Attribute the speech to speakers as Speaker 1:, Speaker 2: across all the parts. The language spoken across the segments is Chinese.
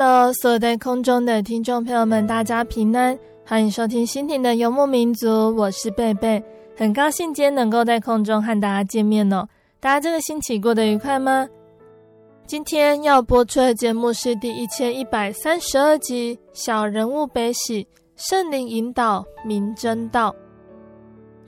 Speaker 1: Hello，所有在空中的听众朋友们，大家平安，欢迎收听心灵的游牧民族，我是贝贝，很高兴今天能够在空中和大家见面哦。大家这个星期过得愉快吗？今天要播出的节目是第一千一百三十二集《小人物悲喜，圣灵引导，明真道》。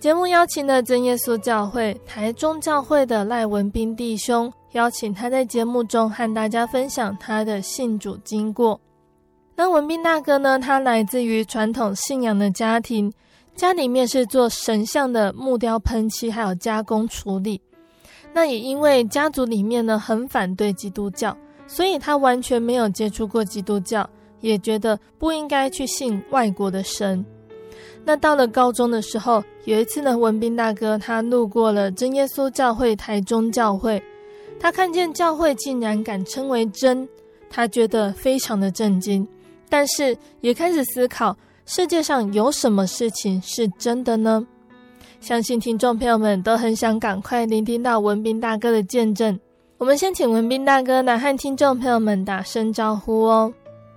Speaker 1: 节目邀请了真耶稣教会台中教会的赖文彬弟兄。邀请他在节目中和大家分享他的信主经过。那文彬大哥呢？他来自于传统信仰的家庭，家里面是做神像的木雕喷漆还有加工处理。那也因为家族里面呢很反对基督教，所以他完全没有接触过基督教，也觉得不应该去信外国的神。那到了高中的时候，有一次呢，文彬大哥他路过了真耶稣教会台中教会。他看见教会竟然敢称为真，他觉得非常的震惊，但是也开始思考世界上有什么事情是真的呢？相信听众朋友们都很想赶快聆听到文斌大哥的见证。我们先请文斌大哥来和听众朋友们打声招呼哦。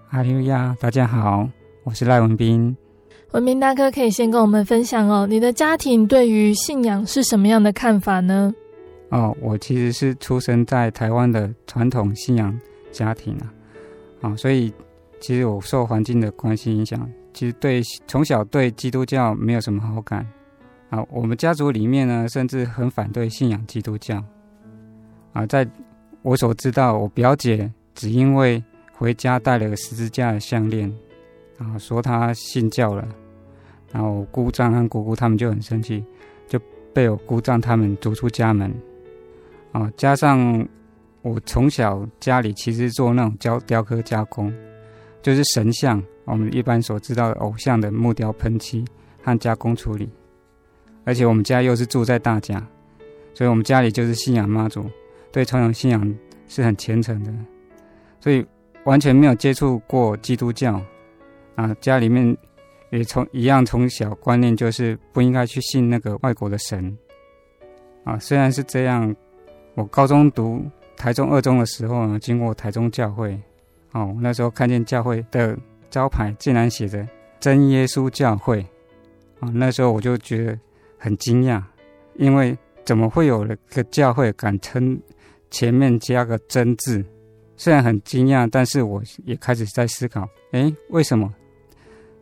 Speaker 2: 哈利路亚，大家好，我是赖文斌。
Speaker 1: 文斌大哥可以先跟我们分享哦，你的家庭对于信仰是什么样的看法呢？
Speaker 2: 哦，我其实是出生在台湾的传统信仰家庭啊，啊、所以其实我受环境的关系影响，其实对从小对基督教没有什么好感啊。我们家族里面呢，甚至很反对信仰基督教啊。在我所知道，我表姐只因为回家带了个十字架的项链，啊，说她信教了，然后姑丈和姑姑他们就很生气，就被我姑丈他们逐出家门。啊，加上我从小家里其实做那种雕雕刻加工，就是神像，我们一般所知道的偶像的木雕喷漆和加工处理。而且我们家又是住在大甲，所以我们家里就是信仰妈祖，对传统信仰是很虔诚的，所以完全没有接触过基督教。啊，家里面也从一样从小观念就是不应该去信那个外国的神。啊，虽然是这样。我高中读台中二中的时候呢，经过台中教会，哦，那时候看见教会的招牌竟然写着“真耶稣教会”，啊，那时候我就觉得很惊讶，因为怎么会有了个教会敢称前面加个“真”字？虽然很惊讶，但是我也开始在思考，哎，为什么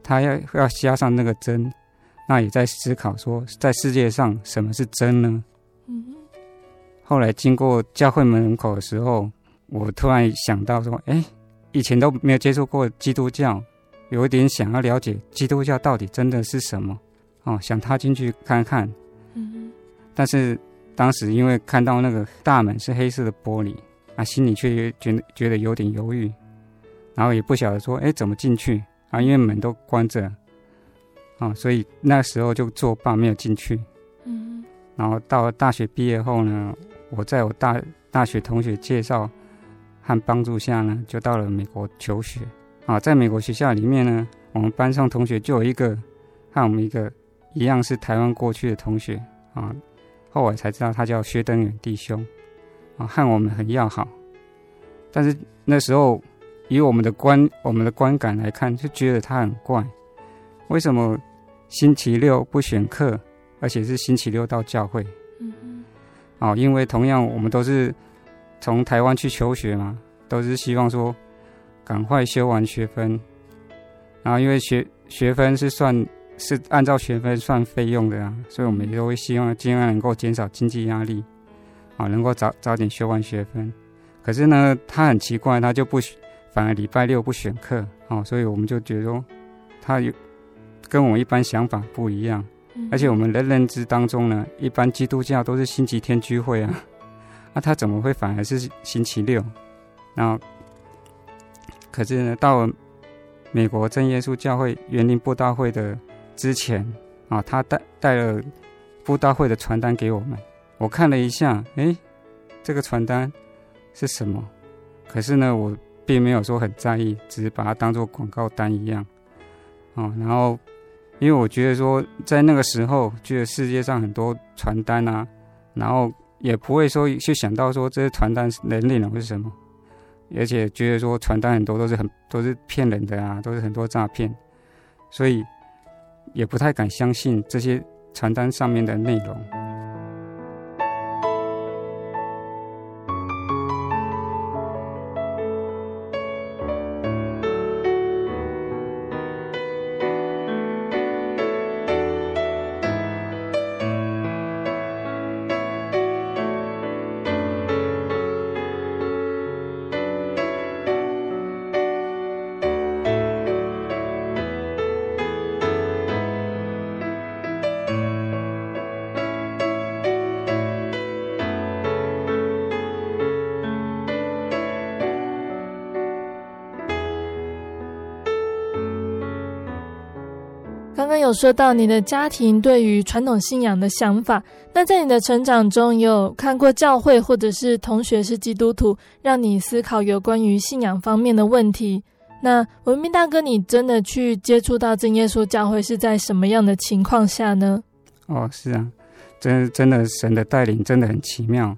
Speaker 2: 他要要加上那个“真”？那也在思考说，在世界上什么是真呢？嗯。后来经过教会门口的时候，我突然想到说：“哎，以前都没有接触过基督教，有一点想要了解基督教到底真的是什么哦，想踏进去看看。嗯，但是当时因为看到那个大门是黑色的玻璃，啊，心里却觉得觉得有点犹豫，然后也不晓得说：哎，怎么进去啊？因为门都关着，啊，所以那时候就作罢，没有进去。
Speaker 1: 嗯，
Speaker 2: 然后到了大学毕业后呢，我在我大大学同学介绍和帮助下呢，就到了美国求学。啊，在美国学校里面呢，我们班上同学就有一个和我们一个一样是台湾过去的同学啊，后来才知道他叫薛登远弟兄啊，和我们很要好。但是那时候以我们的观我们的观感来看，就觉得他很怪，为什么星期六不选课，而且是星期六到教
Speaker 1: 会？
Speaker 2: 哦，因为同样我们都是从台湾去求学嘛，都是希望说。赶快修完学分，然后因为学学分是算是按照学分算费用的啊，所以我们也都会希望尽量能够减少经济压力，啊，能够早早点修完学分。可是呢，他很奇怪，他就不反而礼拜六不选课，啊，所以我们就觉得他有跟我一般想法不一样，而且我们的认知当中呢，一般基督教都是星期天聚会啊，那 他怎么会反而是星期六？然后。可是呢，到了美国真耶稣教会园林布道会的之前啊，他带带了布道会的传单给我们。我看了一下，诶，这个传单是什么？可是呢，我并没有说很在意，只是把它当做广告单一样。啊，然后因为我觉得说，在那个时候，觉得世界上很多传单啊，然后也不会说去想到说这些传单的内容是什么。而且觉得说传单很多都是很都是骗人的啊，都是很多诈骗，所以也不太敢相信这些传单上面的内容。
Speaker 1: 有说到你的家庭对于传统信仰的想法，那在你的成长中有看过教会或者是同学是基督徒，让你思考有关于信仰方面的问题。那文明大哥，你真的去接触到真耶稣教会是在什么样的情况下呢？
Speaker 2: 哦，是啊，真真的神的带领真的很奇妙。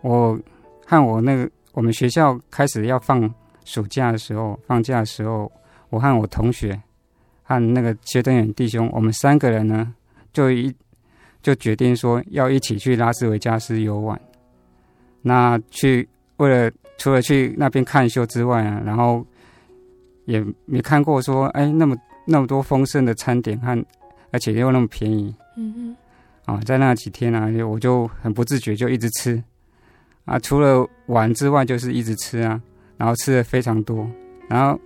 Speaker 2: 我和我那个我们学校开始要放暑假的时候，放假的时候，我和我同学。和那个薛登远弟兄，我们三个人呢，就一就决定说要一起去拉斯维加斯游玩。那去为了除了去那边看秀之外啊，然后也没看过说哎那么那么多丰盛的餐点和而且又那么便宜。嗯嗯。啊，在那几天啊，我就很不自觉就一直吃啊，除了玩之外就是一直吃啊，然后吃的非常多，然后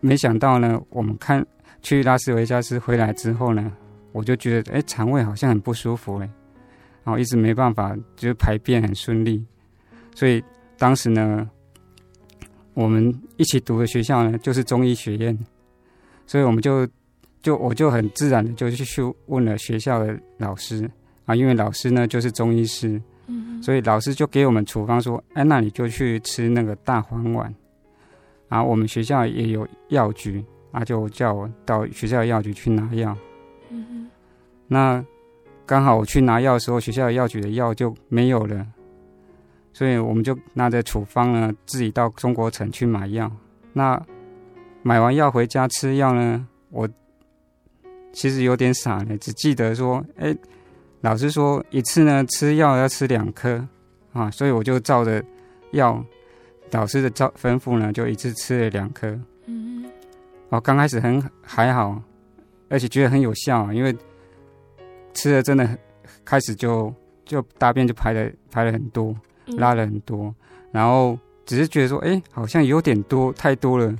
Speaker 2: 没想到呢，我们看。去拉斯维加斯回来之后呢，我就觉得哎，肠胃好像很不舒服哎，然后一直没办法，就是排便很顺利。所以当时呢，我们一起读的学校呢，就是中医学院，所以我们就就我就很自然的就去去问了学校的老师。啊，因为老师呢就是中医师，所以老师就给我们处方说，哎，那你就去吃那个大黄丸，然后我们学校也有药局。啊，就叫我到学校药局去拿药。那刚好我去拿药的时候，学校药局的药就没有了，所以我们就拿着处方呢，自己到中国城去买药。那买完药回家吃药呢，我其实有点傻呢，只记得说，哎，老师说一次呢吃药要吃两颗啊，所以我就照着药老师的照吩咐呢，就一次吃了两颗。哦，刚开始很还好，而且觉得很有效，因为吃了真的开始就就大便就排了排了很多，拉了很多，然后只是觉得说，哎，好像有点多，太多了。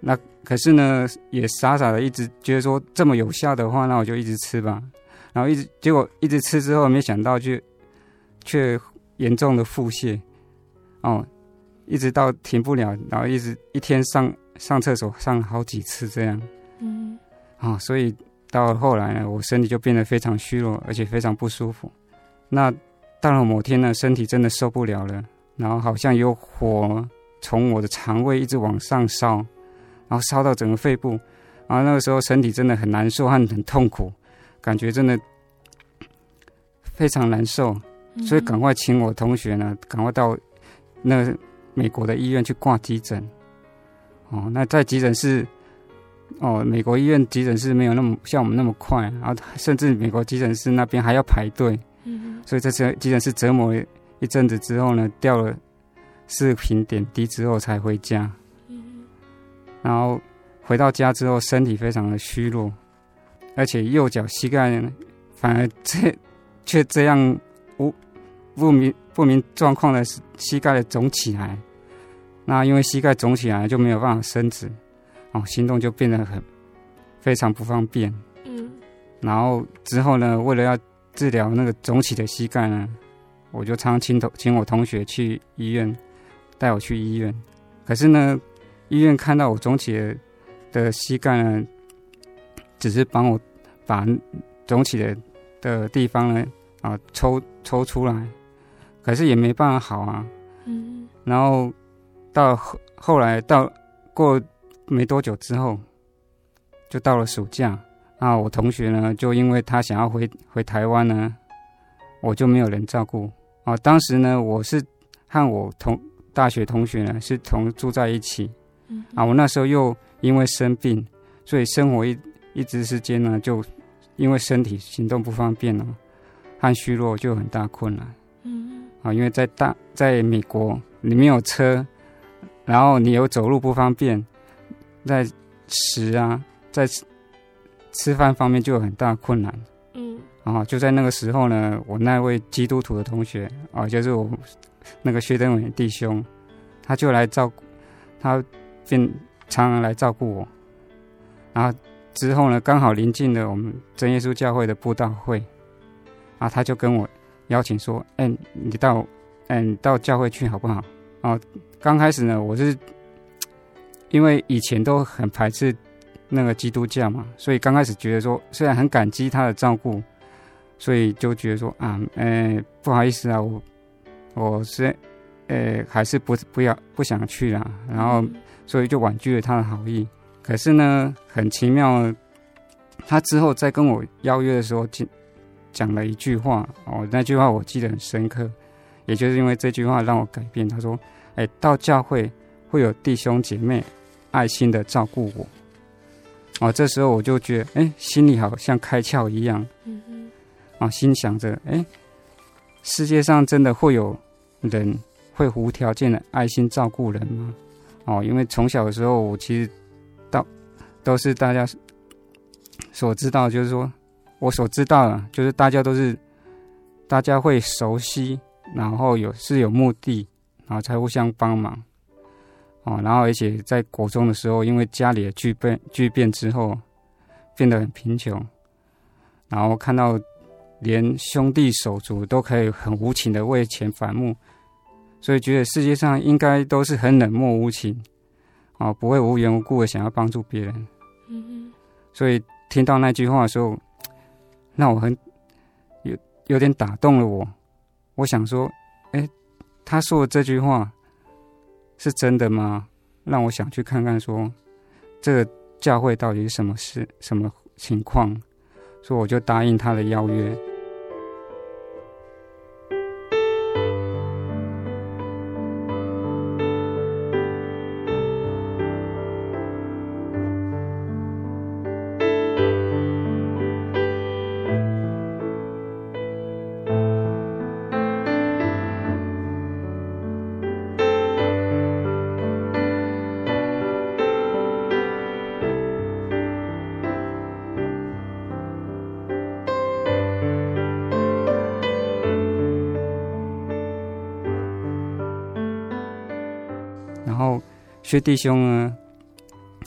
Speaker 2: 那可是呢，也傻傻的一直觉得说这么有效的话，那我就一直吃吧。然后一直结果一直吃之后，没想到却却严重的腹泻，哦，一直到停不了，然后一直一天上。上厕所上了好几次，这样，嗯，啊，所以到后来呢，我身体就变得非常虚弱，而且非常不舒服。那到了某天呢，身体真的受不了了，然后好像有火从我的肠胃一直往上烧，然后烧到整个肺部，然后那个时候身体真的很难受和很痛苦，感觉真的非常难受，所以赶快请我同学呢，赶快到那美国的医院去挂急诊。哦，那在急诊室，哦，美国医院急诊室没有那么像我们那么快，然后甚至美国急诊室那边还要排队。嗯，所以这次急诊室折磨一阵子之后呢，吊了四瓶点滴之后才回家。嗯，然后回到家之后，身体非常的虚弱，而且右脚膝盖呢，反而这却这样无不明不明状况的膝盖的肿起来。那因为膝盖肿起来就没有办法伸直，哦，行动就变得很非常不方便。嗯，然后之后呢，为了要治疗那个肿起的膝盖呢，我就常常请同请我同学去医院，带我去医院。可是呢，医院看到我肿起的的膝盖呢，只是帮我把肿起的的地方呢啊抽抽出来，可是也没办法好啊。嗯，然后。到后后来到过没多久之后，就到了暑假。那我同学呢，就因为他想要回回台湾呢，我就没有人照顾。啊，当时呢，我是和我同大学同学呢是同住在一起。啊，我那时候又因为生病，所以生活一一直之间呢，就因为身体行动不方便了，和虚弱就有很大困难。嗯。啊，因为在大在美国，你没有车。然后你又走路不方便，在食啊，在吃吃饭方面就有很大困难。嗯，然后就在那个时候呢，我那位基督徒的同学啊，就是我那个薛登伟弟兄，他就来照顾，他便常常来照顾我。然后之后呢，刚好临近了我们真耶稣教会的布道会，啊，他就跟我邀请说：“哎，你到，哎，你到教会去好不好？”哦。刚开始呢，我是因为以前都很排斥那个基督教嘛，所以刚开始觉得说，虽然很感激他的照顾，所以就觉得说啊，呃，不好意思啊，我我是呃还是不不要不想去啦，然后所以就婉拒了他的好意。可是呢，很奇妙，他之后在跟我邀约的时候，讲讲了一句话哦，那句话我记得很深刻，也就是因为这句话让我改变。他说。哎，到教会会有弟兄姐妹爱心的照顾我，哦，这时候我就觉得，哎，心里好像开窍一样，嗯嗯，啊，心想着，哎，世界上真的会有人会无条件的爱心照顾人吗？哦，因为从小的时候，我其实到都是大家所知道，就是说我所知道的，就是大家都是大家会熟悉，然后有是有目的。然后才互相帮忙，哦，然后而且在国中的时候，因为家里的巨变巨变之后，变得很贫穷，然后看到连兄弟手足都可以很无情的为钱反目，所以觉得世界上应该都是很冷漠无情，哦，不会无缘无故的想要帮助别人。嗯哼。所以听到那句话的时候，那我很有有点打动了我，我想说，哎。他说的这句话是真的吗？让我想去看看说，这个教会到底是什么事、什么情况，所以我就答应他的邀约。薛弟兄呢，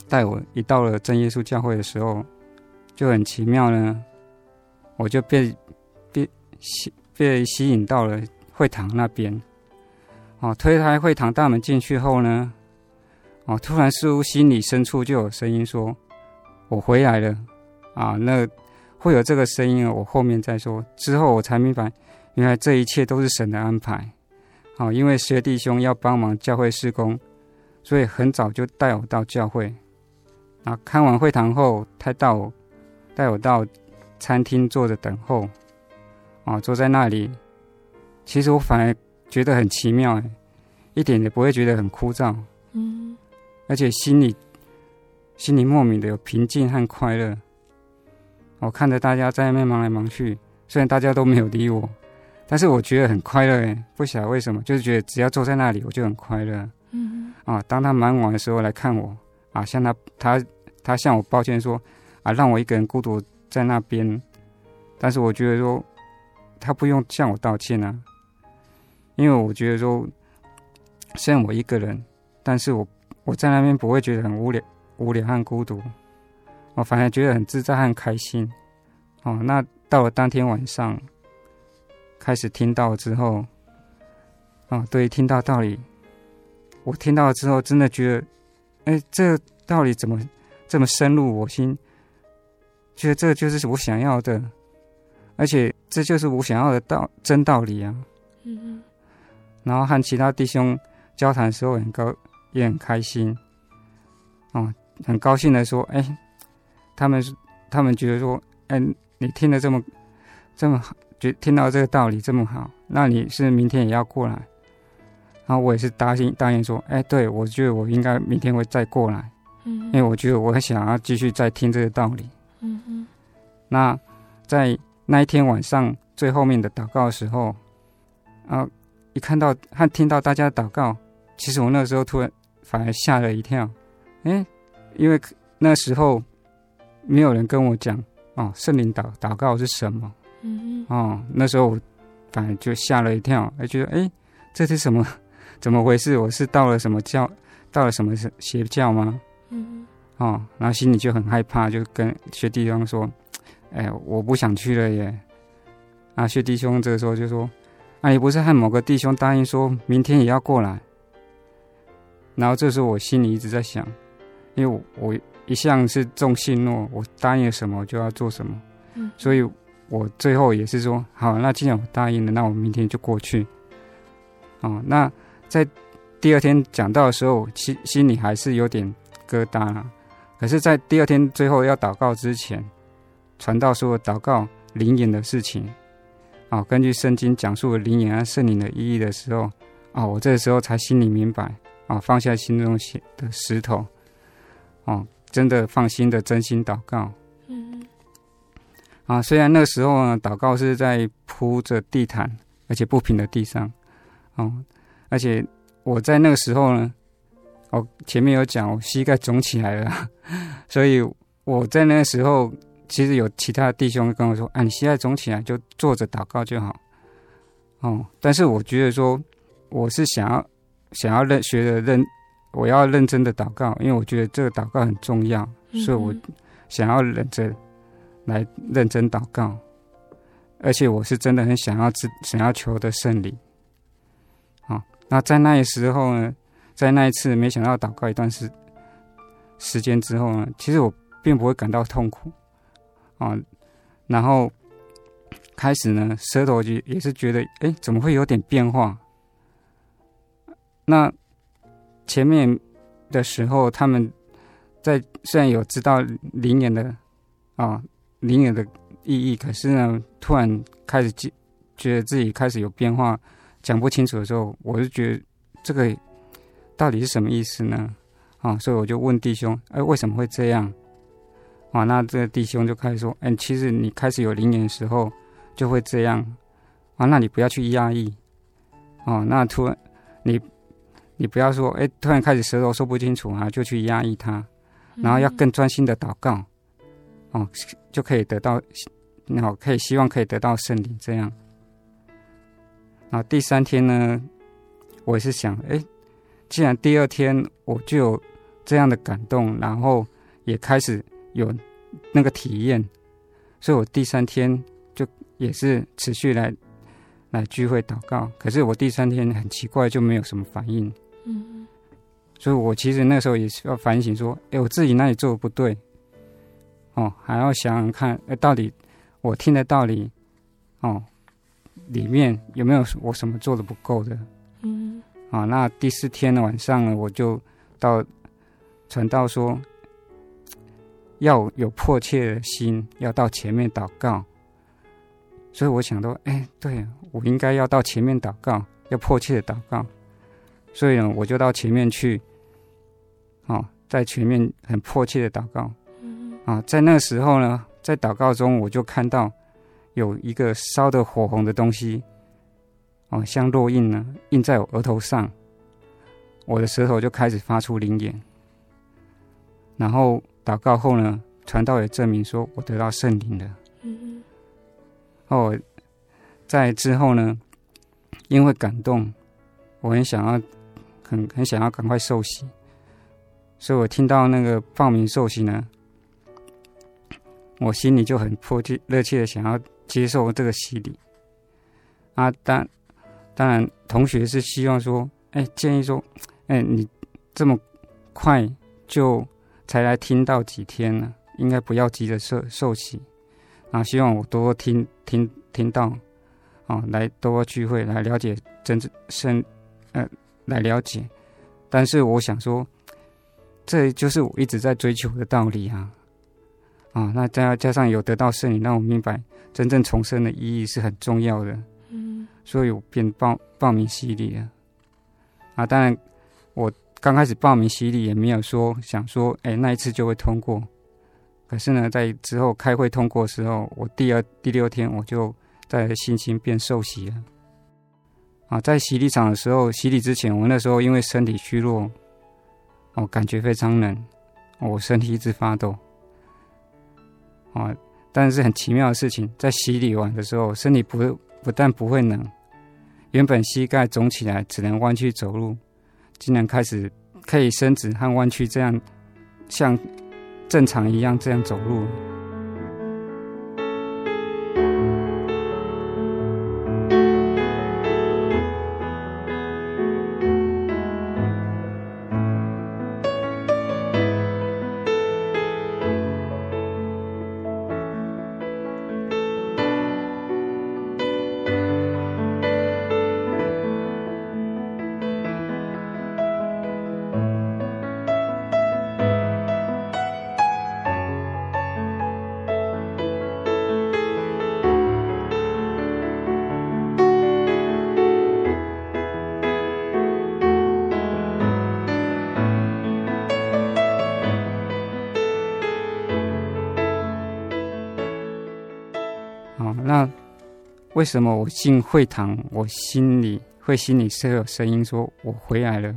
Speaker 2: 带我一到了真耶稣教会的时候，就很奇妙呢，我就被被吸被吸引到了会堂那边。哦，推开会堂大门进去后呢，哦，突然似乎心里深处就有声音说：“我回来了。”啊，那会有这个声音，我后面再说。之后我才明白，原来这一切都是神的安排。好，因为薛弟兄要帮忙教会施工，所以很早就带我到教会。啊，看完会堂后，他带我带我到餐厅坐着等候。啊，坐在那里，其实我反而觉得很奇妙，哎，一点也不会觉得很枯燥。嗯，而且心里心里莫名的有平静和快乐。我看着大家在外面忙来忙去，虽然大家都没有理我，但是我觉得很快乐，哎，不晓得为什么，就是觉得只要坐在那里，我就很快乐。嗯，啊，当他忙完的时候来看我，啊，向他他他向我抱歉说，啊，让我一个人孤独在那边，但是我觉得说。他不用向我道歉啊，因为我觉得说，虽然我一个人，但是我我在那边不会觉得很无聊、无聊和孤独，我反而觉得很自在和开心。哦，那到了当天晚上，开始听到之后，哦，对，听到道理，我听到了之后，真的觉得，哎，这个道理怎么这么深入我心？觉得这就是我想要的。而且这就是我想要的道真道理啊！嗯嗯。然后和其他弟兄交谈的时候，很高也很开心，哦，很高兴的说：“哎，他们他们觉得说，哎，你听得这么这么好，觉听到这个道理这么好，那你是明天也要过来？”然后我也是答应答应说：“哎，对，我觉得我应该明天会再过来，嗯，因为我觉得我很想要继续再听这个道理。”嗯嗯。那在。那一天晚上最后面的祷告的时候，啊，一看到和听到大家的祷告，其实我那个时候突然反而吓了一跳，哎，因为那时候没有人跟我讲哦，圣灵祷祷告是什么，嗯嗯，哦，那时候我反而就吓了一跳，哎，觉得哎，这是什么？怎么回事？我是到了什么教？到了什么邪教吗？嗯，哦，然后心里就很害怕，就跟学弟兄说。哎，我不想去了耶！啊，学弟兄这个时候就说：“啊，你不是和某个弟兄答应说明天也要过来？”然后这时候我心里一直在想，因为我，我一向是重信诺，我答应了什么就要做什么，嗯，所以我最后也是说：“好，那既然我答应了，那我明天就过去。”哦，那在第二天讲到的时候，心心里还是有点疙瘩了。可是，在第二天最后要祷告之前。传道说祷告灵眼的事情，啊，根据圣经讲述了灵眼和圣灵的意义的时候，啊，我这个时候才心里明白，啊，放下心中的石头，哦，真的放心的真心祷告。嗯，啊，虽然那个时候呢，祷告是在铺着地毯而且不平的地上，哦，而且我在那个时候呢，我前面有讲我膝盖肿起来了，所以我在那个时候。其实有其他的弟兄跟我说：“啊，你膝盖肿起来就坐着祷告就好。”哦，但是我觉得说，我是想要想要认学的认，我要认真的祷告，因为我觉得这个祷告很重要，嗯、所以我想要忍着来认真祷告，而且我是真的很想要自想要求的圣灵。那在那时候呢，在那一次没想到祷告一段时时间之后呢，其实我并不会感到痛苦。啊，然后开始呢，舌头就也是觉得，哎，怎么会有点变化？那前面的时候，他们在虽然有知道灵眼的啊灵眼的意义，可是呢，突然开始觉觉得自己开始有变化，讲不清楚的时候，我就觉得这个到底是什么意思呢？啊，所以我就问弟兄，哎，为什么会这样？啊，那这个弟兄就开始说：“哎，其实你开始有灵眼的时候就会这样啊，那你不要去压抑哦。那突然你你不要说，哎，突然开始舌头说不清楚啊，就去压抑它，然后要更专心的祷告哦，就可以得到，然后可以希望可以得到圣灵这样。然后第三天呢，我也是想，哎，既然第二天我就有这样的感动，然后也开始。”有那个体验，所以我第三天就也是持续来来聚会祷告。可是我第三天很奇怪，就没有什么反应。嗯，所以我其实那时候也是要反省说：“哎，我自己哪里做的不对？哦，还要想想看，哎，到底我听的道理，哦，里面有没有我什么做的不够的？嗯，啊，那第四天的晚上呢，我就到传道说，要有迫切的心，要到前面祷告。所以我想到，哎，对，我应该要到前面祷告，要迫切的祷告。所以呢，我就到前面去，哦，在前面很迫切的祷告。啊，在那个时候呢，在祷告中，我就看到有一个烧得火红的东西，哦，像烙印呢，印在我额头上，我的舌头就开始发出灵言。然后祷告后呢，传道也证明说我得到圣灵了。嗯。哦，在之后呢，因为感动，我很想要。很很想要赶快受洗，所以我听到那个报名受洗呢，我心里就很迫切、热切的想要接受这个洗礼。啊，当当然，同学是希望说，哎，建议说，哎，你这么快就才来听到几天呢，应该不要急着受受洗。啊，希望我多听听听到，啊，来多聚会，来了解真正圣，呃。来了解，但是我想说，这就是我一直在追求的道理啊！啊，那加加上有得到圣灵，让我明白真正重生的意义是很重要的。嗯，所以我便报报名洗礼了。啊，当然，我刚开始报名洗礼也没有说想说，哎，那一次就会通过。可是呢，在之后开会通过的时候，我第二第六天我就在信心变受洗了。啊，在洗礼场的时候，洗礼之前，我那时候因为身体虚弱，哦，感觉非常冷，我身体一直发抖。啊，但是很奇妙的事情，在洗礼完的时候，身体不不但不会冷，原本膝盖肿起来只能弯曲走路，竟然开始可以伸直和弯曲，这样像正常一样这样走路。为什么我进会堂，我心里会心里是有声音说“我回来了”？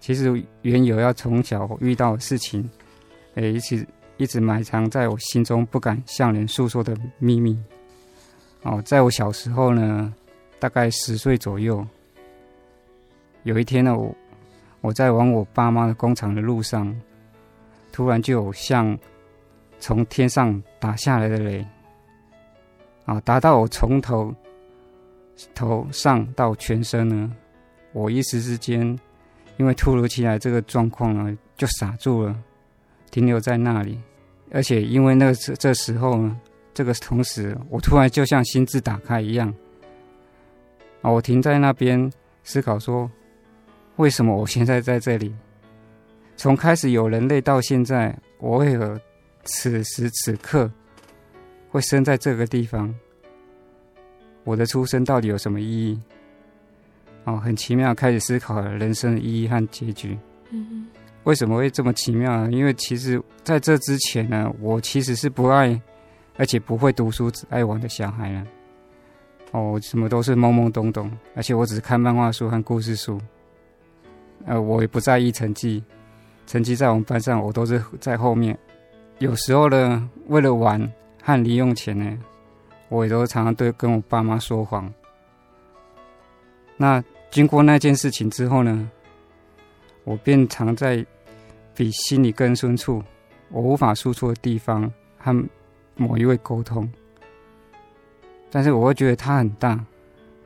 Speaker 2: 其实缘由要从小遇到的事情，诶，一直一直埋藏在我心中不敢向人诉说的秘密。哦，在我小时候呢，大概十岁左右，有一天呢，我我在往我爸妈的工厂的路上，突然就有像从天上打下来的雷。啊！达到我从头头上到全身呢，我一时之间，因为突如其来这个状况呢，就傻住了，停留在那里。而且因为那这这时候呢，这个同时，我突然就像心智打开一样，啊！我停在那边思考说，为什么我现在在这里？从开始有人类到现在，我为何此时此刻？会生在这个地方，我的出生到底有什么意义？哦，很奇妙，开始思考了人生的意义和结局。嗯，为什么会这么奇妙呢？因为其实在这之前呢，我其实是不爱，而且不会读书、只爱玩的小孩了。哦，什么都是懵懵懂懂，而且我只是看漫画书和故事书。呃，我也不在意成绩，成绩在我们班上我都是在后面。有时候呢，为了玩。和零用钱呢，我也都常常对跟我爸妈说谎。那经过那件事情之后呢，我便常在比心里更深处，我无法输出的地方和某一位沟通。但是我会觉得它很大，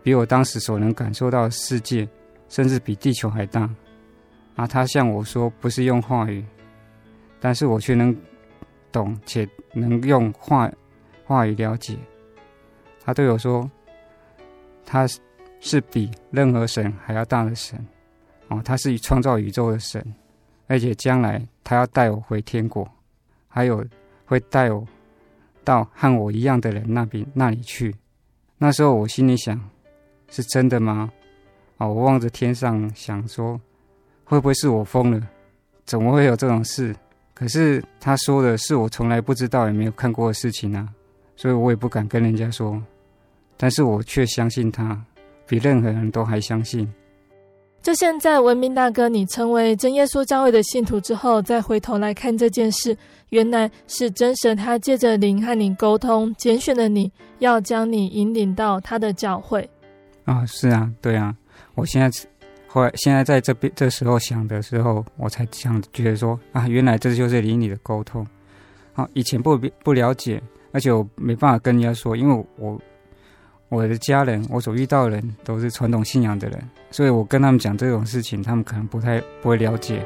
Speaker 2: 比我当时所能感受到的世界，甚至比地球还大。啊，他向我说不是用话语，但是我却能懂且能用话话语了解。他对我说，他是比任何神还要大的神，哦，他是创造宇宙的神，而且将来他要带我回天国，还有会带我到和我一样的人那边那里去。那时候我心里想，是真的吗？哦，我望着天上想说，会不会是我疯了？怎么会有这种事？可是他说的是我从来不知道也没有看过的事情啊，所以我也不敢跟人家说。但是我却相信他，比任何人都还相信。
Speaker 1: 就现在，文明大哥，你成为真耶稣教会的信徒之后，再回头来看这件事，原来是真神他借着灵和你沟通，拣选了你，要将你引领到他的教会。
Speaker 2: 啊，是啊，对啊，我现在后来现在在这边这时候想的时候，我才想觉得说啊，原来这就是邻里的沟通。好，以前不不了解，而且我没办法跟人家说，因为我。我的家人，我所遇到的人都是传统信仰的人，所以我跟他们讲这种事情，他们可能不太不会了解。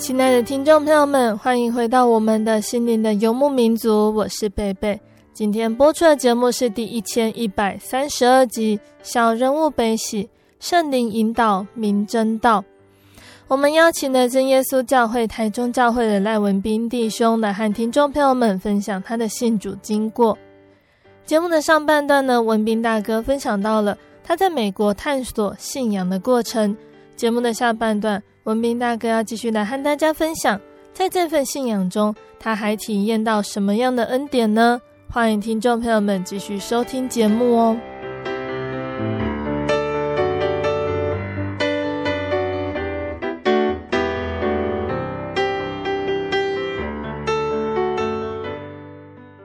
Speaker 1: 亲爱的听众朋友们，欢迎回到我们的心灵的游牧民族，我是贝贝。今天播出的节目是第一千一百三十二集《小人物悲喜，圣灵引导明真道》。我们邀请了真耶稣教会台中教会的赖文斌弟兄来和听众朋友们分享他的信主经过。节目的上半段呢，文斌大哥分享到了他在美国探索信仰的过程。节目的下半段。文斌大哥要继续来和大家分享，在这份信仰中，他还体验到什么样的恩典呢？欢迎听众朋友们继续收听节目哦。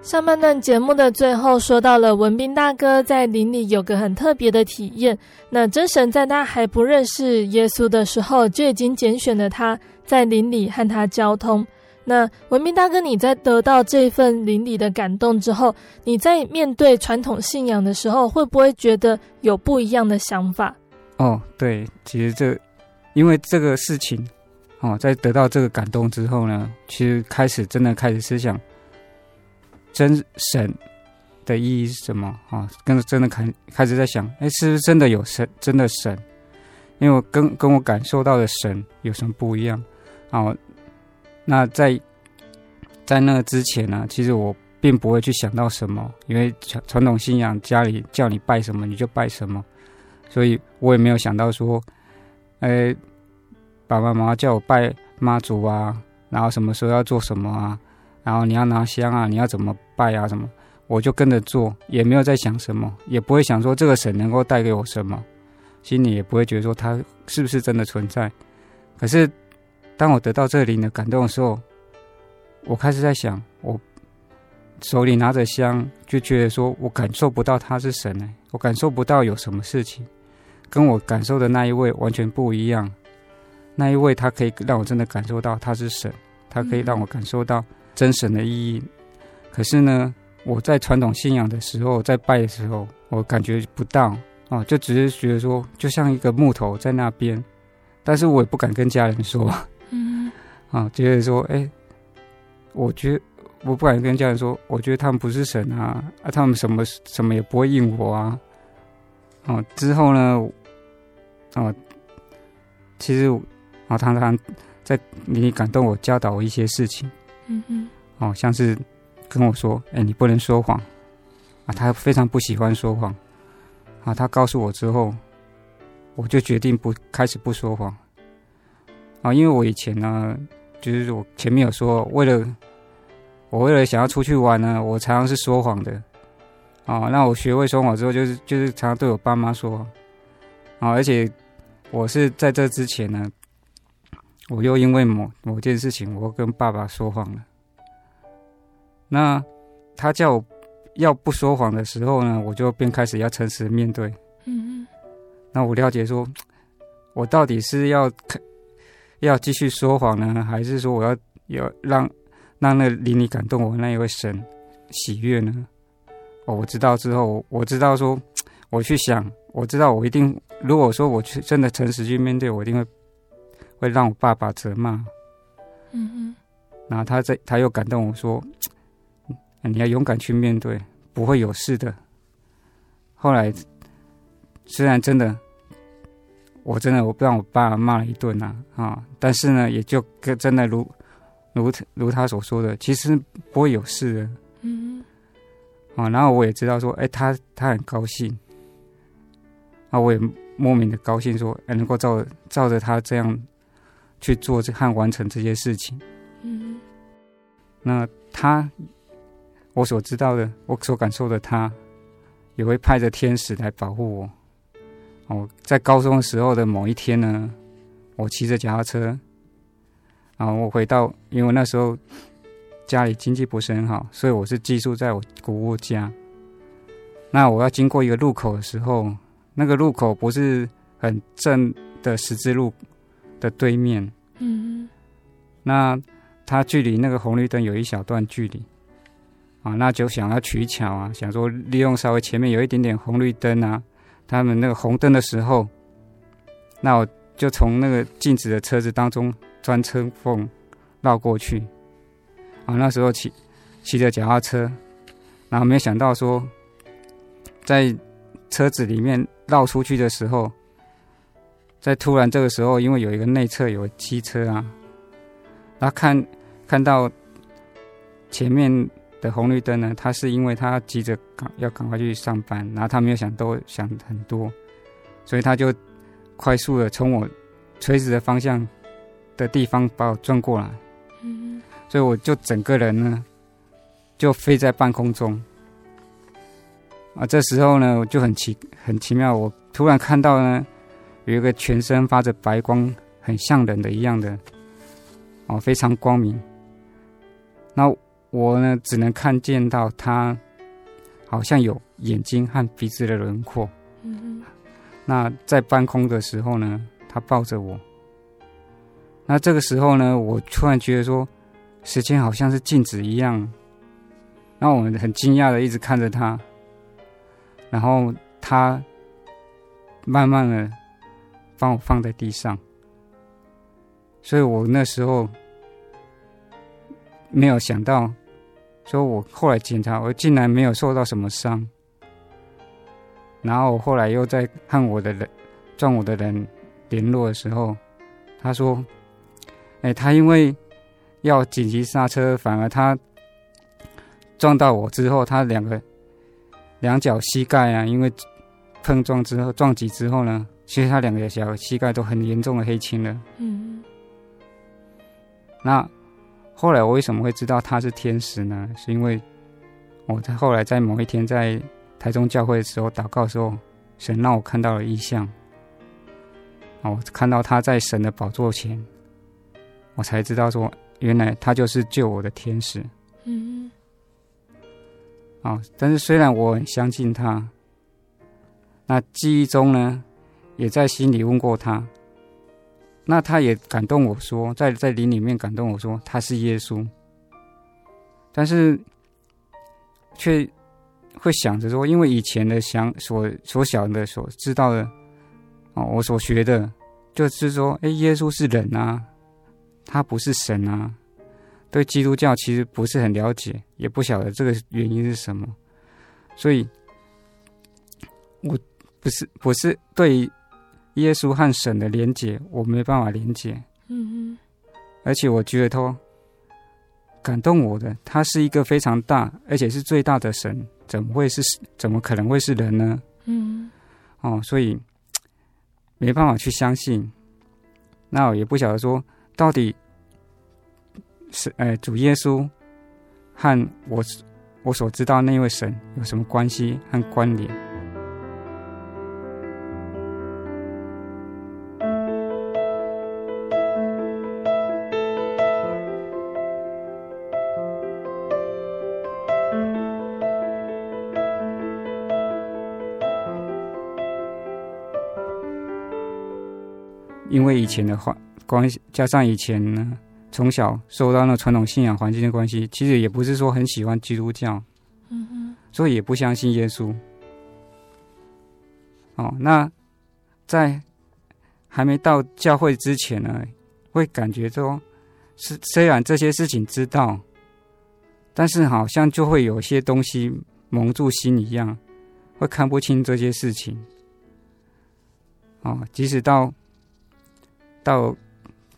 Speaker 1: 上半段节目的最后，说到了文彬大哥在林里有个很特别的体验。那真神在他还不认识耶稣的时候，就已经拣选了他，在林里和他交通。那文彬大哥，你在得到这份灵里的感动之后，你在面对传统信仰的时候，会不会觉得有不一样的想法？
Speaker 2: 哦，对，其实这因为这个事情，哦，在得到这个感动之后呢，其实开始真的开始思想。真神的意义是什么啊？跟真的开开始在想，哎，是不是真的有神？真的神？因为我跟跟我感受到的神有什么不一样？啊，那在在那之前呢，其实我并不会去想到什么，因为传传统信仰家里叫你拜什么你就拜什么，所以我也没有想到说，哎，爸爸妈妈叫我拜妈祖啊，然后什么时候要做什么啊？然后你要拿香啊，你要怎么拜啊？什么，我就跟着做，也没有在想什么，也不会想说这个神能够带给我什么，心里也不会觉得说他是不是真的存在。可是，当我得到这个灵的感动的时候，我开始在想，我手里拿着香，就觉得说我感受不到他是神呢，我感受不到有什么事情，跟我感受的那一位完全不一样。那一位他可以让我真的感受到他是神，他可以让我感受到。真神的意义，可是呢，我在传统信仰的时候，在拜的时候，我感觉不到啊，就只是觉得说，就像一个木头在那边，但是我也不敢跟家人说，嗯，啊，觉得说，哎、欸，我觉得我不敢跟家人说，我觉得他们不是神啊，啊，他们什么什么也不会应我啊，哦、啊，之后呢，哦、啊，其实啊，常常在你感动我，教导我一些事情。嗯哼，哦，像是跟我说：“哎，你不能说谎。”啊，他非常不喜欢说谎。啊，他告诉我之后，我就决定不开始不说谎。啊，因为我以前呢，就是我前面有说，为了我为了想要出去玩呢，我常常是说谎的。啊，那我学会说谎之后，就是就是常常对我爸妈说。啊，而且我是在这之前呢，我又因为某某件事情，我跟爸爸说谎了。那他叫我要不说谎的时候呢，我就便开始要诚实面对。嗯嗯。那我了解说，我到底是要要继续说谎呢，还是说我要要让让那灵里感动我那一位神喜悦呢？哦，我知道之后，我知道说，我去想，我知道我一定，如果说我去真的诚实去面对，我一定会。会让我爸爸责骂，嗯哼，然后他在他又感动我说：“ 你要勇敢去面对，不会有事的。”后来虽然真的，我真的我不让我爸骂了一顿呐啊，但是呢，也就跟真的如如如他所说的，其实不会有事的，嗯哼，啊，然后我也知道说，哎，他他很高兴，啊，我也莫名的高兴说，哎，能够照照着他这样。去做这和完成这些事情，嗯，那他，我所知道的，我所感受的，他也会派着天使来保护我。哦，在高中的时候的某一天呢，我骑着脚踏车，然后我回到，因为那时候家里经济不是很好，所以我是寄宿在我姑姑家。那我要经过一个路口的时候，那个路口不是很正的十字路的对面。嗯，那他距离那个红绿灯有一小段距离啊，那就想要取巧啊，想说利用稍微前面有一点点红绿灯啊，他们那个红灯的时候，那我就从那个静止的车子当中钻车缝绕过去啊。那时候骑骑着脚踏车，然后没有想到说，在车子里面绕出去的时候。在突然这个时候，因为有一个内侧有机车啊，然后看看到前面的红绿灯呢，他是因为他急着赶要赶快去上班，然后他没有想多想很多，所以他就快速的从我垂直的方向的地方把我转过来，嗯，所以我就整个人呢就飞在半空中啊，这时候呢我就很奇很奇妙，我突然看到呢。有一个全身发着白光，很像人的一样的，哦，非常光明。那我呢，只能看见到他，好像有眼睛和鼻子的轮廓。嗯哼。那在半空的时候呢，他抱着我。那这个时候呢，我突然觉得说，时间好像是静止一样。那我们很惊讶的一直看着他，然后他慢慢的。帮我放在地上，所以我那时候没有想到，说我后来检查，我竟然没有受到什么伤。然后我后来又在和我的人撞我的人联络的时候，他说：“哎，他因为要紧急刹车，反而他撞到我之后，他两个两脚膝盖啊，因为碰撞之后撞击之后呢。”其实他两个小膝盖都很严重的黑青了。嗯。那后来我为什么会知道他是天使呢？是因为我在后来在某一天在台中教会的时候祷告的时候，神让我看到了异象。我看到他在神的宝座前，我才知道说，原来他就是救我的天使。嗯。啊，但是虽然我很相信他，那记忆中呢？也在心里问过他，那他也感动我说，在在灵里面感动我说他是耶稣，但是却会想着说，因为以前的想所所想的所知道的哦，我所学的，就是说，哎，耶稣是人啊，他不是神啊，对基督教其实不是很了解，也不晓得这个原因是什么，所以，我不是不是对。耶稣和神的连结，我没办法连结。嗯哼，而且我觉得他感动我的，他是一个非常大，而且是最大的神，怎么会是？怎么可能会是人呢？嗯，哦，所以没办法去相信。那我也不晓得说，到底是呃主耶稣和我我所知道那位神有什么关系和关联？因为以前的话关系，加上以前呢，从小受到那传统信仰环境的关系，其实也不是说很喜欢基督教，嗯哼，所以也不相信耶稣。哦，那在还没到教会之前呢，会感觉说，是虽然这些事情知道，但是好像就会有些东西蒙住心一样，会看不清这些事情。哦，即使到到，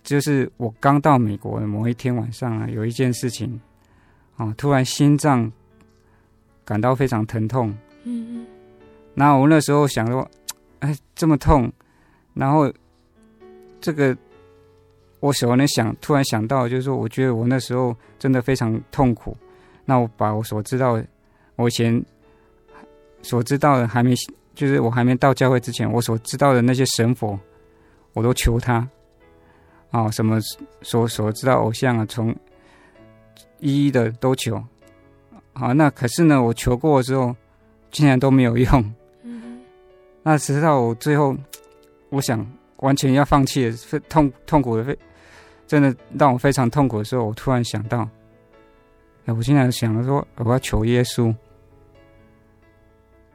Speaker 2: 就是我刚到美国的某一天晚上啊，有一件事情，啊，突然心脏感到非常疼痛。嗯嗯。然后我那时候想说，哎，这么痛，然后这个我手能想，突然想到，就是说，我觉得我那时候真的非常痛苦。那我把我所知道的，我以前所知道的还没。就是我还没到教会之前，我所知道的那些神佛，我都求他，啊、哦，什么所所知道偶像啊，从一一的都求，好，那可是呢，我求过之后，竟然都没有用。嗯，那直到我最后，我想完全要放弃了，非痛痛苦的非，真的让我非常痛苦的时候，我突然想到，哎，我竟然想着说，我要求耶稣。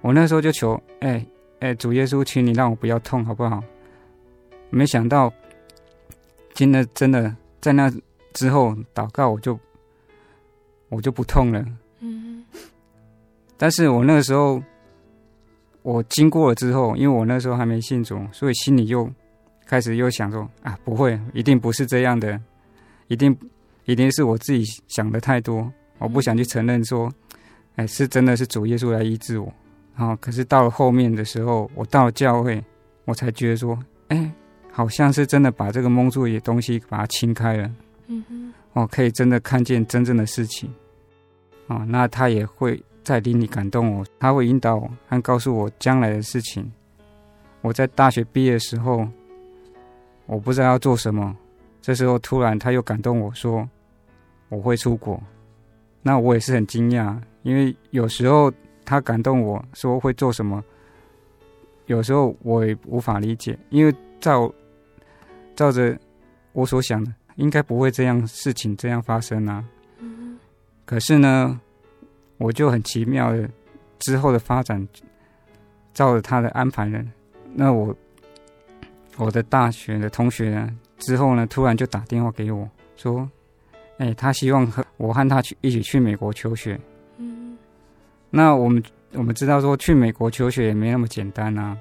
Speaker 2: 我那时候就求，哎、欸、哎、欸，主耶稣，请你让我不要痛，好不好？没想到，真的真的在那之后祷告，我就我就不痛了。嗯。但是我那个时候，我经过了之后，因为我那时候还没信主，所以心里又开始又想说啊，不会，一定不是这样的，一定一定是我自己想的太多，我不想去承认说，哎、是真的是主耶稣来医治我。然后，可是到了后面的时候，我到了教会，我才觉得说，哎，好像是真的把这个蒙住的东西把它清开了。嗯哼，哦可以真的看见真正的事情。啊，那他也会在灵里感动我，他会引导我，和告诉我将来的事情。我在大学毕业的时候，我不知道要做什么，这时候突然他又感动我说，我会出国。那我也是很惊讶，因为有时候。他感动我说会做什么，有时候我也无法理解，因为照照着我所想的，应该不会这样事情这样发生啊。可是呢，我就很奇妙的之后的发展，照着他的安排呢，那我我的大学的同学呢，之后呢，突然就打电话给我说，哎，他希望和我和他去一起去美国求学。那我们我们知道说去美国求学也没那么简单呐，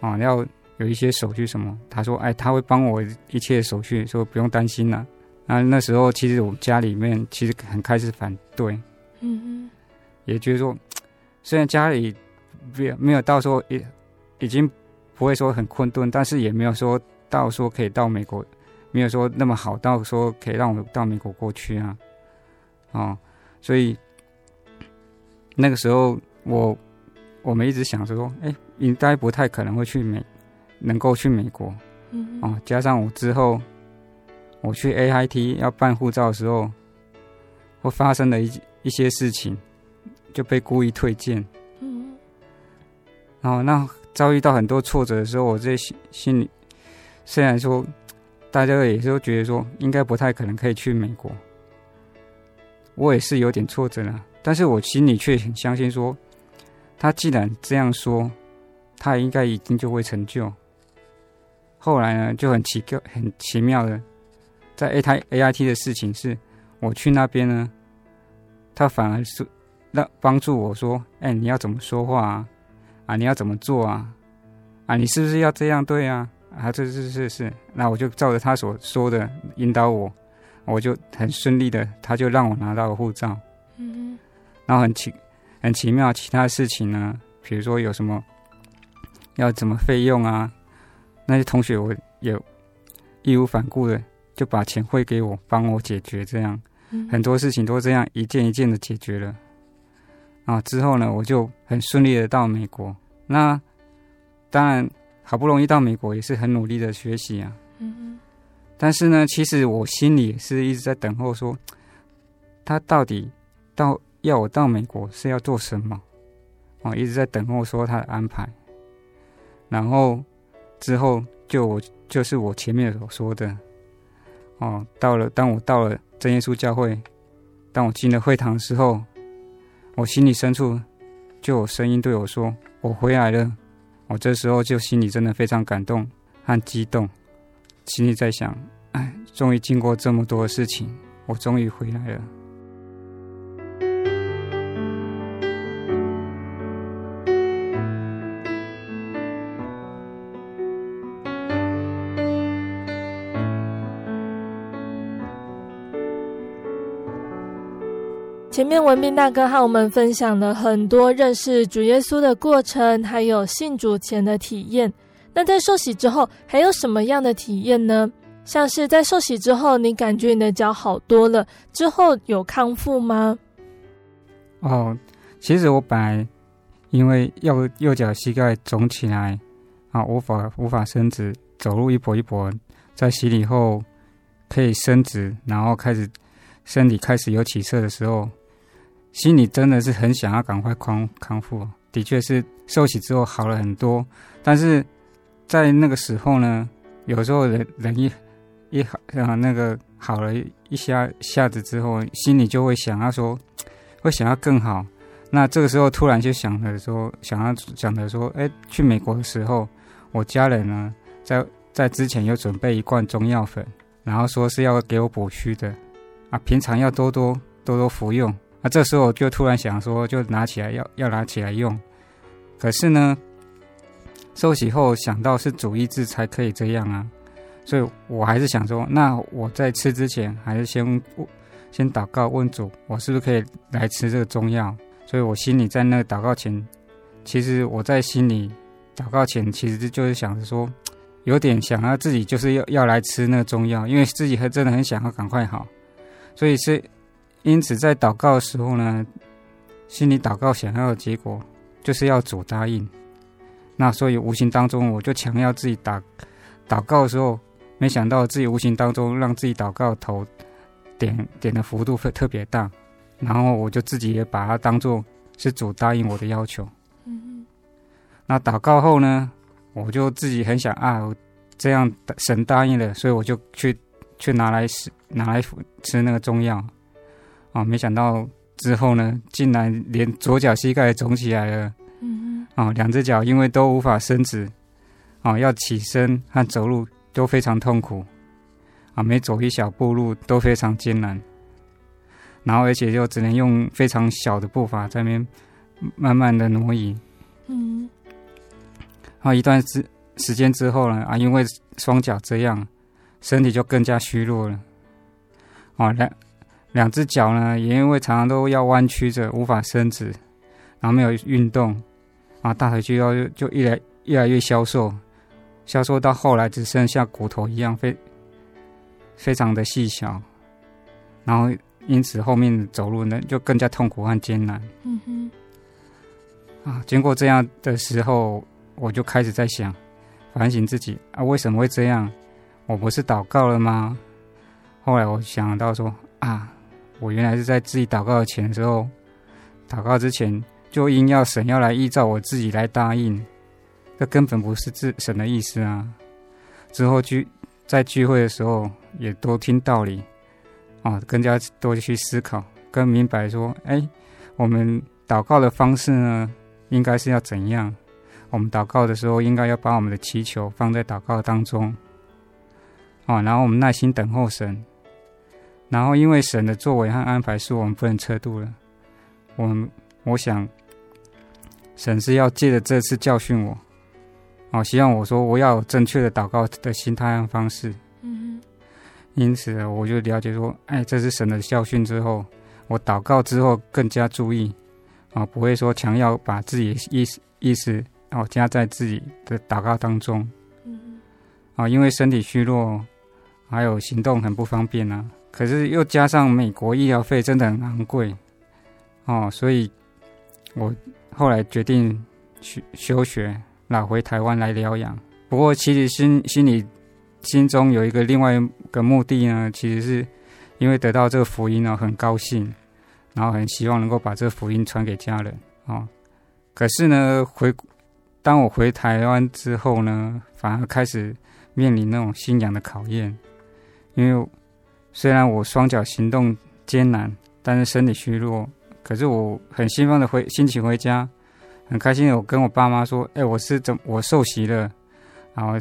Speaker 2: 啊，要有一些手续什么。他说，哎，他会帮我一切手续，说不用担心了。那那时候其实我们家里面其实很开始反对，嗯哼，也就是说，虽然家里没有没有到说也已经不会说很困顿，但是也没有说到说可以到美国，没有说那么好到说可以让我到美国过去啊，啊，所以。那个时候，我我们一直想着说，哎，应该不太可能会去美，能够去美国，嗯，哦，加上我之后，我去 AIT 要办护照的时候，会发生了一一些事情，就被故意推荐，嗯，然后那遭遇到很多挫折的时候，我这心心里虽然说，大家也都觉得说，应该不太可能可以去美国，我也是有点挫折了。但是我心里却很相信，说他既然这样说，他应该已经就会成就。后来呢，就很奇怪、很奇妙的，在 A 台 AIT 的事情是，我去那边呢，他反而是让帮助我说：“哎，你要怎么说话啊？啊，你要怎么做啊？啊，你是不是要这样对啊？啊，这是是是。那我就照着他所说的引导我，我就很顺利的，他就让我拿到了护照。嗯。然后很奇，很奇妙，其他事情呢，比如说有什么要怎么费用啊，那些同学我也义无反顾的就把钱汇给我，帮我解决，这样、嗯、很多事情都这样一件一件的解决了。啊，之后呢，我就很顺利的到美国。那当然好不容易到美国，也是很努力的学习啊。但是呢，其实我心里是一直在等候说，说他到底到。要我到美国是要做什么？我一直在等候说他的安排。然后之后就我就是我前面所说的哦，到了当我到了真耶稣教会，当我进了会堂的时候，我心里深处就有声音对我说：“我回来了。”我这时候就心里真的非常感动和激动，心里在想：“哎，终于经过这么多事情，我终于回来了。”
Speaker 1: 前面文斌大哥和我们分享了很多认识主耶稣的过程，还有信主前的体验。那在受洗之后，还有什么样的体验呢？像是在受洗之后，你感觉你的脚好多了，之后有康复吗？
Speaker 2: 哦，其实我本来因为右右脚膝盖肿起来啊，无法无法伸直，走路一跛一跛，在洗礼后可以伸直，然后开始身体开始有起色的时候。心里真的是很想要赶快康康复，的确是受洗之后好了很多，但是在那个时候呢，有时候人人一一好啊那个好了一下下子之后，心里就会想要说，会想要更好。那这个时候突然就想着说，想要想着说，哎，去美国的时候，我家人呢在在之前有准备一罐中药粉，然后说是要给我补虚的，啊，平常要多多多多服用。那这时候就突然想说，就拿起来要要拿起来用。可是呢，受洗后想到是主医治才可以这样啊，所以我还是想说，那我在吃之前还是先先祷告问主，我是不是可以来吃这个中药？所以我心里在那个祷告前，其实我在心里祷告前，其实就是想着说，有点想要自己就是要要来吃那个中药，因为自己还真的很想要赶快好，所以是。因此，在祷告的时候呢，心里祷告想要的结果，就是要主答应。那所以无形当中，我就强调自己打祷告的时候，没想到自己无形当中让自己祷告头点点的幅度会特别大，然后我就自己也把它当做是主答应我的要求。嗯嗯。那祷告后呢，我就自己很想啊，这样神答应了，所以我就去去拿来吃拿来吃那个中药。啊、哦！没想到之后呢，竟然连左脚膝盖肿起来了。嗯嗯。啊，两只脚因为都无法伸直，啊，要起身和走路都非常痛苦。啊，每走一小步路都非常艰难。然后，而且就只能用非常小的步伐在那边慢慢的挪移。嗯。然后一段时时间之后呢，啊，因为双脚这样，身体就更加虚弱了。啊，两。两只脚呢，也因为常常都要弯曲着，无法伸直，然后没有运动，啊，大腿肌肉就越来越来越消瘦，消瘦到后来只剩下骨头一样，非非常的细小，然后因此后面走路呢就更加痛苦和艰难。嗯哼，啊，经过这样的时候，我就开始在想，反省自己啊，为什么会这样？我不是祷告了吗？后来我想到说啊。我原来是在自己祷告的前时候，祷告之前就硬要神要来依照我自己来答应，这根本不是自神的意思啊！之后聚在聚会的时候也多听道理啊，更加多去思考，更明白说，哎，我们祷告的方式呢，应该是要怎样？我们祷告的时候，应该要把我们的祈求放在祷告当中啊，然后我们耐心等候神。然后，因为神的作为和安排是我们不能测度的，我们我想，神是要借着这次教训我，哦，希望我说我要有正确的祷告的心态和方式。嗯哼。因此，我就了解说，哎，这是神的教训之后，我祷告之后更加注意，啊，不会说强要把自己的意思意思哦加在自己的祷告当中。嗯哼。啊，因为身体虚弱，还有行动很不方便啊。可是又加上美国医疗费真的很昂贵，哦，所以我后来决定去休学，拿回台湾来疗养。不过其实心心里心中有一个另外一个目的呢，其实是因为得到这个福音呢，很高兴，然后很希望能够把这个福音传给家人。哦，可是呢，回当我回台湾之后呢，反而开始面临那种信仰的考验。因为虽然我双脚行动艰难，但是身体虚弱，可是我很兴奋的回心情回家，很开心的我跟我爸妈说：“哎，我是怎我受洗了，然后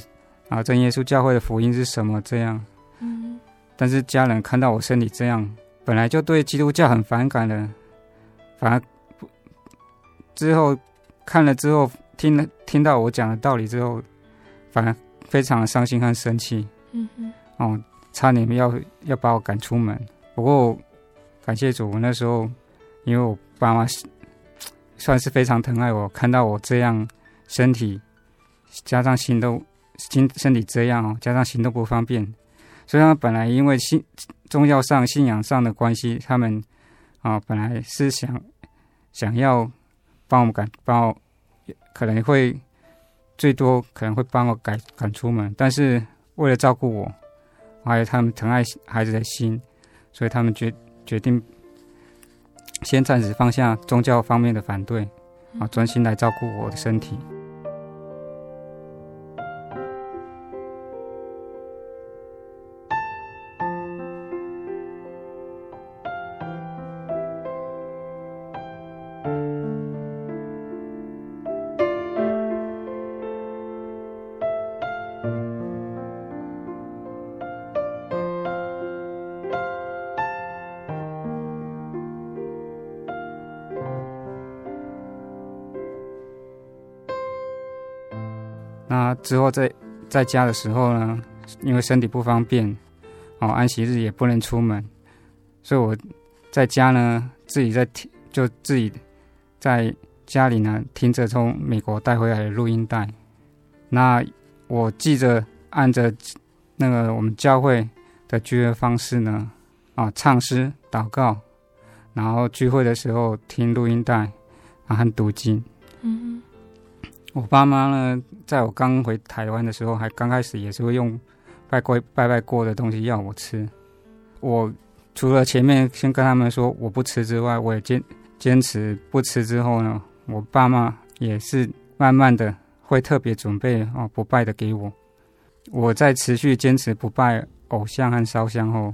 Speaker 2: 然后真耶稣教会的福音是什么？”这样。嗯。但是家人看到我身体这样，本来就对基督教很反感的，反而之后看了之后，听了听到我讲的道理之后，反而非常的伤心和生气。嗯哼。哦。差点要要把我赶出门，不过感谢主，我那时候因为我爸妈算是非常疼爱我，看到我这样身体加上行动身身体这样哦，加上行动不方便，所以他们本来因为信宗教上信仰上的关系，他们啊本来是想想要帮我们赶，帮我可能会最多可能会帮我赶赶出门，但是为了照顾我。还有他们疼爱孩子的心，所以他们决决定先暂时放下宗教方面的反对，啊，专心来照顾我的身体。之后在在家的时候呢，因为身体不方便，哦，安息日也不能出门，所以我在家呢，自己在听，就自己在家里呢听着从美国带回来的录音带。那我记着按着那个我们教会的聚会方式呢，啊，唱诗、祷告，然后聚会的时候听录音带，然后读经。嗯。我爸妈呢，在我刚回台湾的时候，还刚开始也是会用拜过拜拜过的东西要我吃。我除了前面先跟他们说我不吃之外，我也坚坚持不吃。之后呢，我爸妈也是慢慢的会特别准备哦不拜的给我。我在持续坚持不拜偶像和烧香后，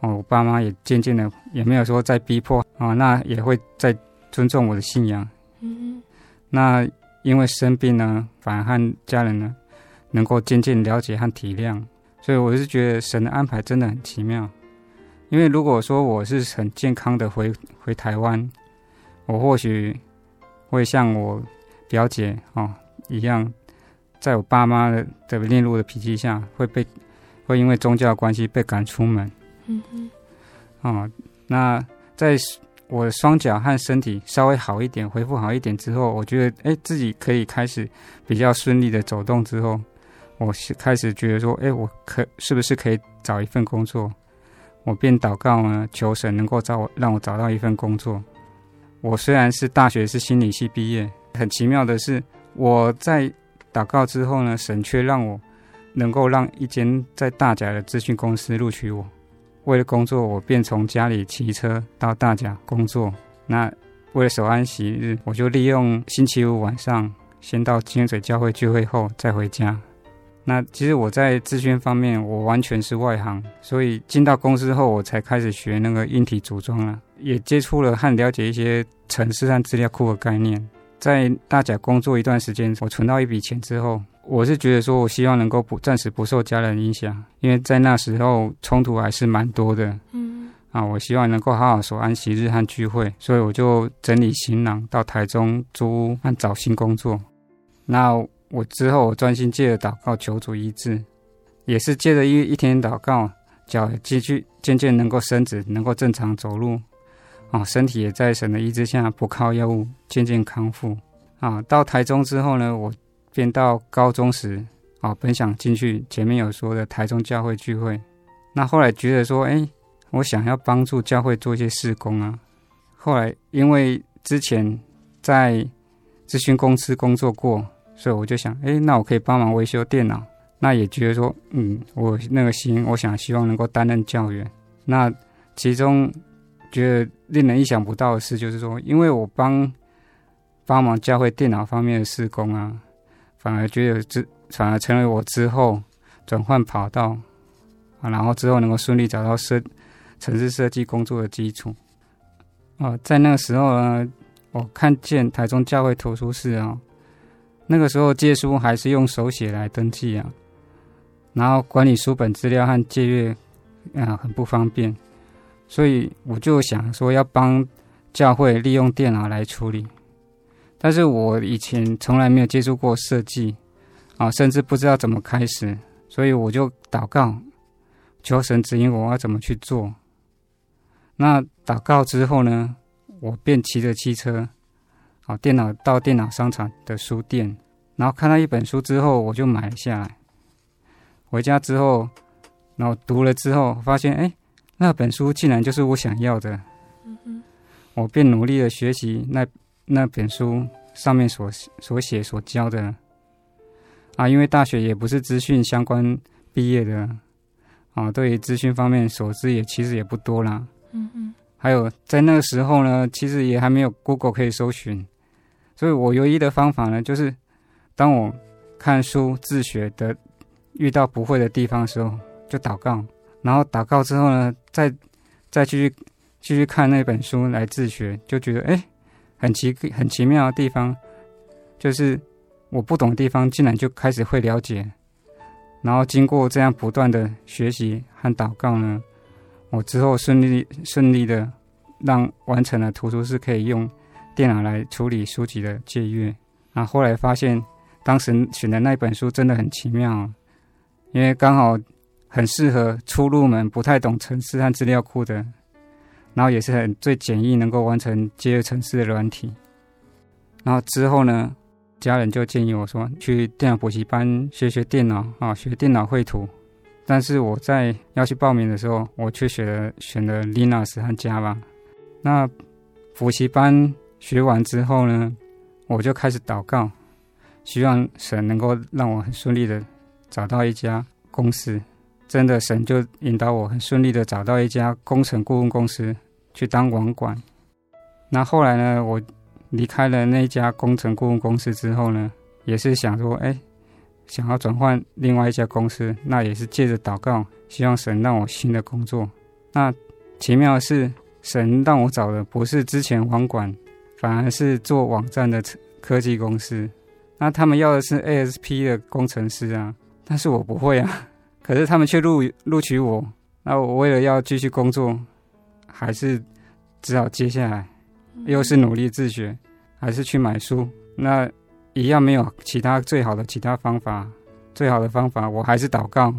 Speaker 2: 哦，我爸妈也渐渐的也没有说再逼迫啊，那也会再尊重我的信仰。嗯，那。因为生病呢，反而和家人呢能够渐渐了解和体谅，所以我是觉得神的安排真的很奇妙。因为如果说我是很健康的回回台湾，我或许会像我表姐哦一样，在我爸妈的的烈怒的脾气下，会被会因为宗教关系被赶出门。嗯哼。哦，那在。我的双脚和身体稍微好一点，恢复好一点之后，我觉得哎，自己可以开始比较顺利的走动之后，我开始觉得说，哎，我可是不是可以找一份工作？我便祷告呢，求神能够找我，让我找到一份工作。我虽然是大学是心理系毕业，很奇妙的是，我在祷告之后呢，神却让我能够让一间在大甲的咨询公司录取我。为了工作，我便从家里骑车到大甲工作。那为了守安息日，我就利用星期五晚上先到清水教会聚会后再回家。那其实我在资讯方面，我完全是外行，所以进到公司后，我才开始学那个硬体组装了，也接触了和了解一些程式和资料库的概念。在大甲工作一段时间，我存到一笔钱之后。我是觉得说，我希望能够不暂时不受家人影响，因为在那时候冲突还是蛮多的。嗯，啊，我希望能够好好守安息日和聚会，所以我就整理行囊到台中租屋和找新工作。那我之后我专心借着祷告求主医治，也是借着一一天祷告，脚继续渐渐能够伸直，能够正常走路。啊，身体也在神的医治下不靠药物渐渐康复。啊，到台中之后呢，我。便到高中时，啊，本想进去前面有说的台中教会聚会，那后来觉得说，哎，我想要帮助教会做一些事工啊。后来因为之前在咨询公司工作过，所以我就想，哎，那我可以帮忙维修电脑。那也觉得说，嗯，我那个心，我想希望能够担任教员。那其中觉得令人意想不到的事，就是说，因为我帮帮忙教会电脑方面的事工啊，反而觉得之反而成为我之后转换跑道啊，然后之后能够顺利找到设城市设计工作的基础。哦，在那个时候呢，我看见台中教会图书室啊，那个时候借书还是用手写来登记啊，然后管理书本资料和借阅啊很不方便，所以我就想说要帮教会利用电脑来处理，但是我以前从来没有接触过设计啊，甚至不知道怎么开始，所以我就祷告，求神指引我要怎么去做。那祷告之后呢，我便骑着汽车，啊电脑到电脑商场的书店，然后看到一本书之后，我就买了下来。回家之后，然后读了之后，发现哎，那本书竟然就是我想要的。嗯嗯，我便努力的学习那那本书上面所所写所教的。啊，因为大学也不是资讯相关毕业的，啊，对于资讯方面所知也其实也不多啦。嗯嗯，还有在那个时候呢，其实也还没有 Google 可以搜寻，所以我唯一的方法呢，就是当我看书自学的遇到不会的地方的时候，就祷告，然后祷告之后呢，再再继续继续看那本书来自学，就觉得哎，很奇很奇妙的地方，就是我不懂的地方，竟然就开始会了解，然后经过这样不断的学习和祷告呢。我之后顺利顺利的让完成了图书室可以用电脑来处理书籍的借阅，然后后来发现当时选的那本书真的很奇妙，因为刚好很适合初入门、不太懂程式和资料库的，然后也是很最简易能够完成借阅程式的软体。然后之后呢，家人就建议我说去电脑补习班学学电脑啊，学电脑绘图。但是我在要去报名的时候，我却选了选了 Linux 和 Java。那补习班学完之后呢，我就开始祷告，希望神能够让我很顺利的找到一家公司。真的，神就引导我很顺利的找到一家工程顾问公司去当网管。那后来呢，我离开了那家工程顾问公司之后呢，也是想说，哎。想要转换另外一家公司，那也是借着祷告，希望神让我新的工作。那奇妙的是，神让我找的不是之前网管，反而是做网站的科技公司。那他们要的是 ASP 的工程师啊，但是我不会啊。可是他们却录录取我。那我为了要继续工作，还是只好接下来，又是努力自学，还是去买书。那。一样没有其他最好的其他方法，最好的方法我还是祷告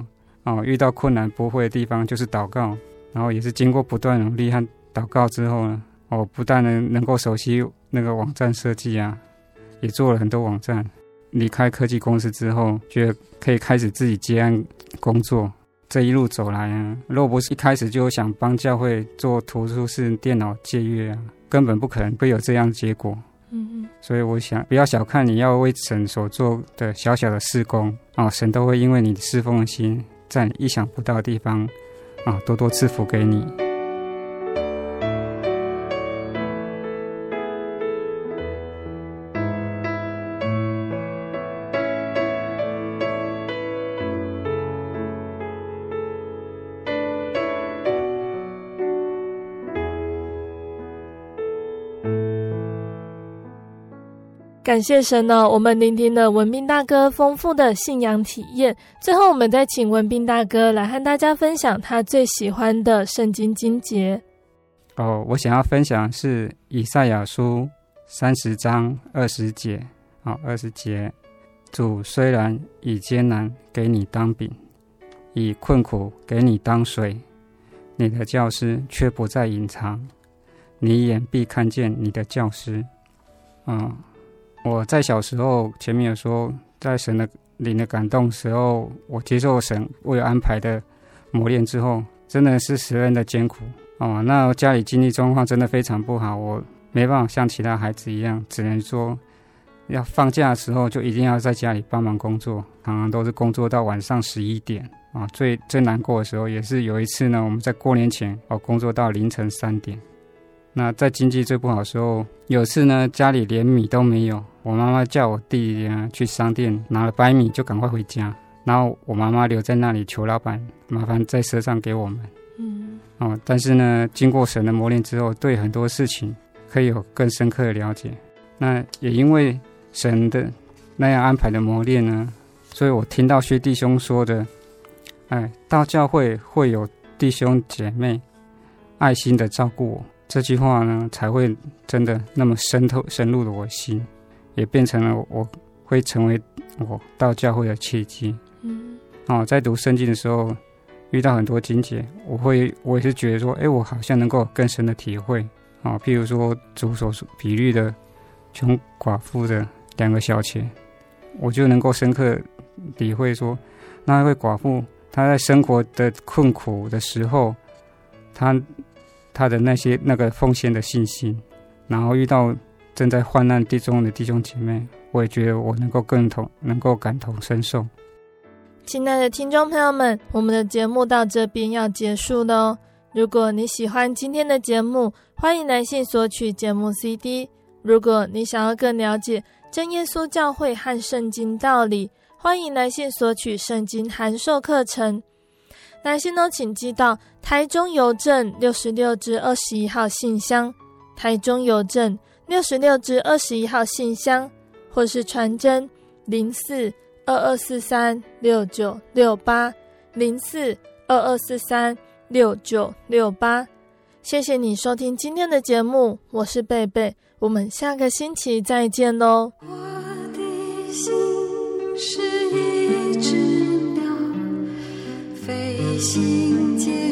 Speaker 2: 哦。遇到困难不会的地方就是祷告，然后也是经过不断努力和祷告之后呢，我不但能能够熟悉那个网站设计啊，也做了很多网站。离开科技公司之后，觉得可以开始自己接案工作。这一路走来啊，如果不是一开始就想帮教会做图书室电脑借阅啊，根本不可能会有这样的结果。嗯嗯，所以我想，不要小看你要为神所做的小小的事工啊，神都会因为你的侍奉的心，在你意想不到的地方啊，多多赐福给你。
Speaker 1: 感谢神呢，我们聆听了文彬大哥丰富的信仰体验。最后，我们再请文彬大哥来和大家分享他最喜欢的圣经经节。
Speaker 2: 哦，我想要分享是以赛亚书三十章二十节。好、二十节，主虽然以艰难给你当饼，以困苦给你当水，你的教师却不再隐藏，你眼必看见你的教师。啊、我在小时候，前面有说，在神的灵的感动时候，我接受神为安排的磨练之后，真的是十分的艰苦哦。那家里经济状况真的非常不好，我没办法像其他孩子一样，只能说要放假的时候就一定要在家里帮忙工作，常常都是工作到晚上十一点啊。最最难过的时候，也是有一次呢，我们在过年前哦，工作到凌晨三点。那在经济最不好的时候，有次呢，家里连米都没有，我妈妈叫我弟弟啊去商店拿了白米，就赶快回家。然后我妈妈留在那里求老板麻烦在车上给我们。嗯，哦，但是呢，经过神的磨练之后，对很多事情可以有更深刻的了解。那也因为神的那样安排的磨练呢，所以我听到薛弟兄说的，哎，到教会会有弟兄姐妹爱心的照顾我。这句话呢，才会真的那么深透、深入了我心，也变成了我会成为我到教会的契机。嗯，哦，在读圣经的时候，遇到很多经节，我会我也是觉得说，哎，我好像能够更深的体会。啊、哦，譬如说主所比喻的穷寡妇的两个小钱，我就能够深刻体会说，那位寡妇她在生活的困苦的时候，她。他的那些那个奉献的信心，然后遇到正在患难地中的弟兄姐妹，我也觉得我能够更同，能够感同身受。
Speaker 1: 亲爱的听众朋友们，我们的节目到这边要结束了哦。如果你喜欢今天的节目，欢迎来信索取节目 CD。如果你想要更了解真耶稣教会和圣经道理，欢迎来信索取圣经函授课程。来信都请寄到台中邮政六十六至二十一号信箱，台中邮政六十六至二十一号信箱，或是传真零四二二四三六九六八零四二二四三六九六八。谢谢你收听今天的节目，我是贝贝，我们下个星期再见喽。我的心是心间。